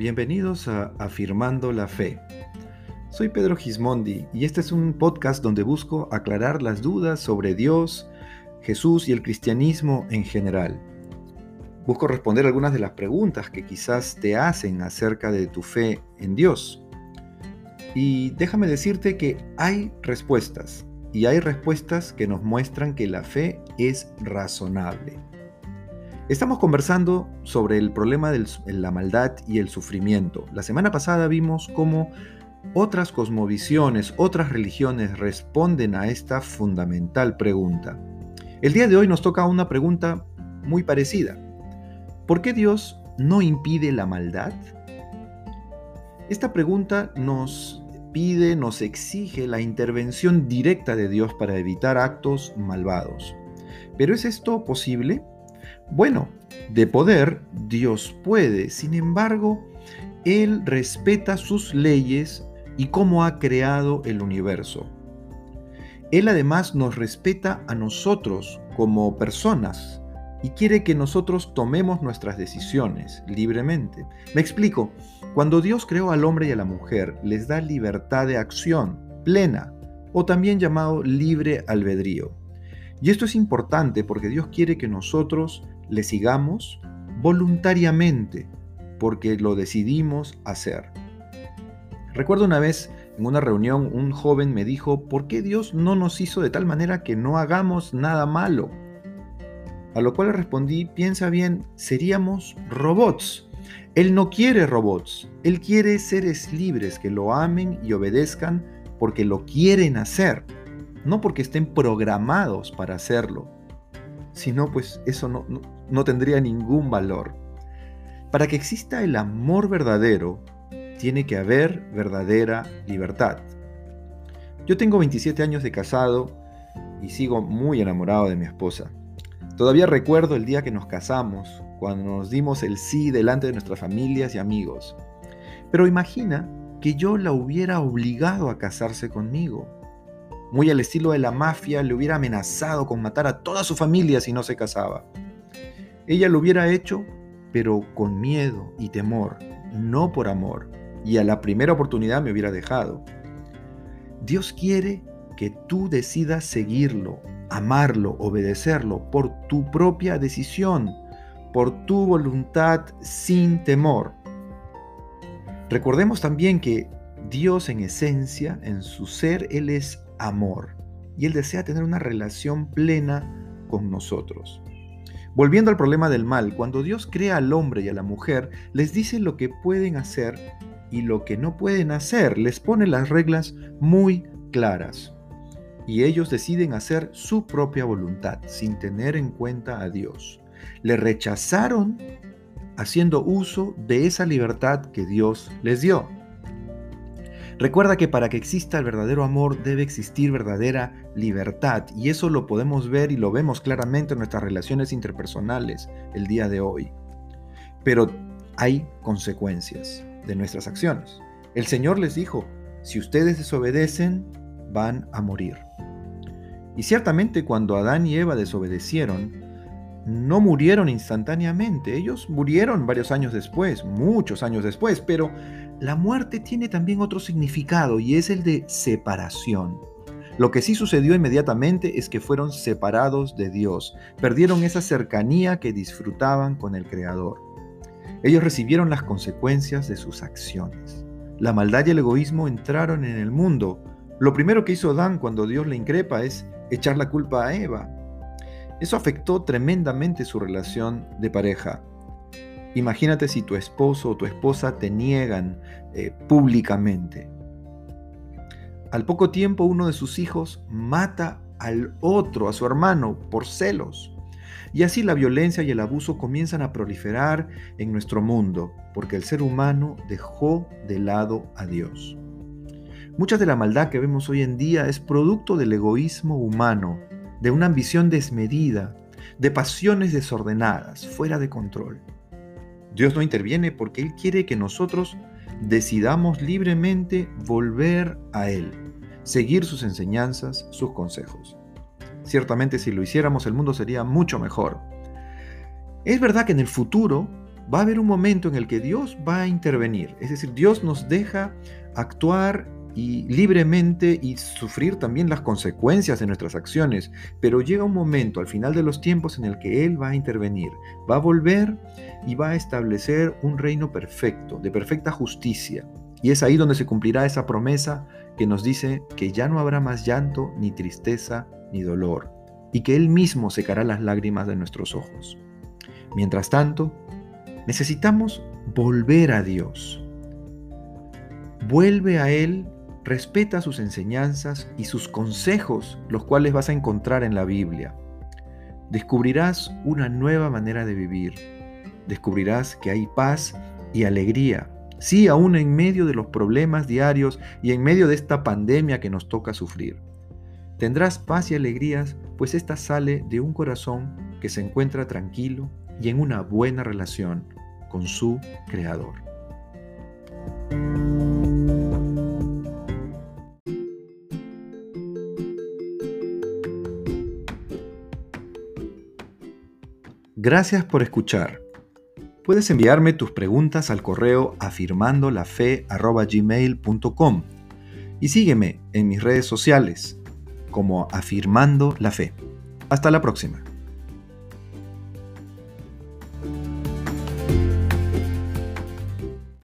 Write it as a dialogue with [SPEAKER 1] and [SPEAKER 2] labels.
[SPEAKER 1] bienvenidos a Afirmando la Fe. Soy Pedro Gismondi y este es un podcast donde busco aclarar las dudas sobre Dios, Jesús y el cristianismo en general. Busco responder algunas de las preguntas que quizás te hacen acerca de tu fe en Dios. Y déjame decirte que hay respuestas, y hay respuestas que nos muestran que la fe es razonable. Estamos conversando sobre el problema de la maldad y el sufrimiento. La semana pasada vimos cómo otras cosmovisiones, otras religiones responden a esta fundamental pregunta. El día de hoy nos toca una pregunta muy parecida. ¿Por qué Dios no impide la maldad? Esta pregunta nos pide, nos exige la intervención directa de Dios para evitar actos malvados. ¿Pero es esto posible? Bueno, de poder Dios puede, sin embargo, Él respeta sus leyes y cómo ha creado el universo. Él además nos respeta a nosotros como personas y quiere que nosotros tomemos nuestras decisiones libremente. Me explico, cuando Dios creó al hombre y a la mujer, les da libertad de acción plena o también llamado libre albedrío. Y esto es importante porque Dios quiere que nosotros le sigamos voluntariamente porque lo decidimos hacer. Recuerdo una vez en una reunión un joven me dijo, ¿por qué Dios no nos hizo de tal manera que no hagamos nada malo? A lo cual le respondí, piensa bien, seríamos robots. Él no quiere robots, Él quiere seres libres que lo amen y obedezcan porque lo quieren hacer, no porque estén programados para hacerlo. Si no, pues eso no, no tendría ningún valor. Para que exista el amor verdadero, tiene que haber verdadera libertad. Yo tengo 27 años de casado y sigo muy enamorado de mi esposa. Todavía recuerdo el día que nos casamos, cuando nos dimos el sí delante de nuestras familias y amigos. Pero imagina que yo la hubiera obligado a casarse conmigo. Muy al estilo de la mafia, le hubiera amenazado con matar a toda su familia si no se casaba. Ella lo hubiera hecho, pero con miedo y temor, no por amor, y a la primera oportunidad me hubiera dejado. Dios quiere que tú decidas seguirlo, amarlo, obedecerlo por tu propia decisión, por tu voluntad sin temor. Recordemos también que Dios en esencia, en su ser, Él es amor y Él desea tener una relación plena con nosotros. Volviendo al problema del mal, cuando Dios crea al hombre y a la mujer, les dice lo que pueden hacer y lo que no pueden hacer, les pone las reglas muy claras. Y ellos deciden hacer su propia voluntad, sin tener en cuenta a Dios. Le rechazaron haciendo uso de esa libertad que Dios les dio. Recuerda que para que exista el verdadero amor debe existir verdadera libertad y eso lo podemos ver y lo vemos claramente en nuestras relaciones interpersonales el día de hoy. Pero hay consecuencias de nuestras acciones. El Señor les dijo, si ustedes desobedecen, van a morir. Y ciertamente cuando Adán y Eva desobedecieron, no murieron instantáneamente, ellos murieron varios años después, muchos años después, pero la muerte tiene también otro significado y es el de separación. Lo que sí sucedió inmediatamente es que fueron separados de Dios, perdieron esa cercanía que disfrutaban con el Creador. Ellos recibieron las consecuencias de sus acciones. La maldad y el egoísmo entraron en el mundo. Lo primero que hizo Adán cuando Dios le increpa es echar la culpa a Eva. Eso afectó tremendamente su relación de pareja. Imagínate si tu esposo o tu esposa te niegan eh, públicamente. Al poco tiempo uno de sus hijos mata al otro, a su hermano, por celos. Y así la violencia y el abuso comienzan a proliferar en nuestro mundo, porque el ser humano dejó de lado a Dios. Mucha de la maldad que vemos hoy en día es producto del egoísmo humano, de una ambición desmedida, de pasiones desordenadas, fuera de control. Dios no interviene porque Él quiere que nosotros decidamos libremente volver a Él, seguir sus enseñanzas, sus consejos. Ciertamente si lo hiciéramos el mundo sería mucho mejor. Es verdad que en el futuro va a haber un momento en el que Dios va a intervenir. Es decir, Dios nos deja actuar y libremente y sufrir también las consecuencias de nuestras acciones. Pero llega un momento al final de los tiempos en el que Él va a intervenir, va a volver y va a establecer un reino perfecto, de perfecta justicia. Y es ahí donde se cumplirá esa promesa que nos dice que ya no habrá más llanto, ni tristeza, ni dolor, y que Él mismo secará las lágrimas de nuestros ojos. Mientras tanto, necesitamos volver a Dios. Vuelve a Él, respeta sus enseñanzas y sus consejos, los cuales vas a encontrar en la Biblia. Descubrirás una nueva manera de vivir. Descubrirás que hay paz y alegría. Sí, aún en medio de los problemas diarios y en medio de esta pandemia que nos toca sufrir. Tendrás paz y alegrías, pues esta sale de un corazón que se encuentra tranquilo y en una buena relación con su Creador. Gracias por escuchar. Puedes enviarme tus preguntas al correo afirmandolafe.gmail.com y sígueme en mis redes sociales como Afirmando la Fe. Hasta la próxima.